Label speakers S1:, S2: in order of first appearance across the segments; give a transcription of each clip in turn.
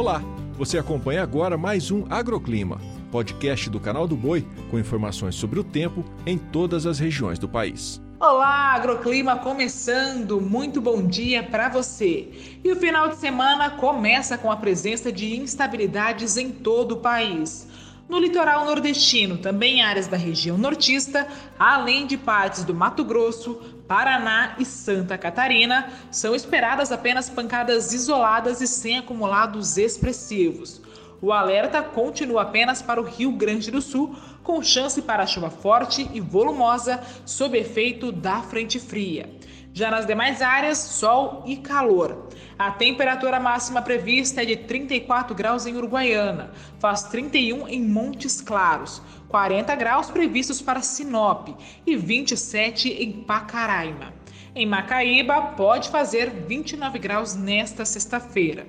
S1: Olá, você acompanha agora mais um Agroclima, podcast do canal do Boi com informações sobre o tempo em todas as regiões do país.
S2: Olá, Agroclima começando. Muito bom dia para você. E o final de semana começa com a presença de instabilidades em todo o país. No litoral nordestino, também áreas da região nortista, além de partes do Mato Grosso, Paraná e Santa Catarina, são esperadas apenas pancadas isoladas e sem acumulados expressivos. O alerta continua apenas para o Rio Grande do Sul, com chance para chuva forte e volumosa sob efeito da frente fria. Já nas demais áreas, sol e calor. A temperatura máxima prevista é de 34 graus em Uruguaiana, faz 31 em Montes Claros, 40 graus previstos para Sinop e 27 em Pacaraima. Em Macaíba, pode fazer 29 graus nesta sexta-feira.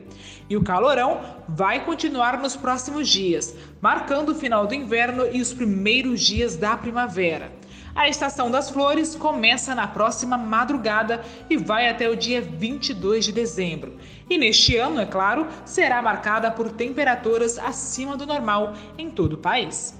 S2: E o calorão vai continuar nos próximos dias, marcando o final do inverno e os primeiros dias da primavera. A estação das flores começa na próxima madrugada e vai até o dia 22 de dezembro. E neste ano, é claro, será marcada por temperaturas acima do normal em todo o país.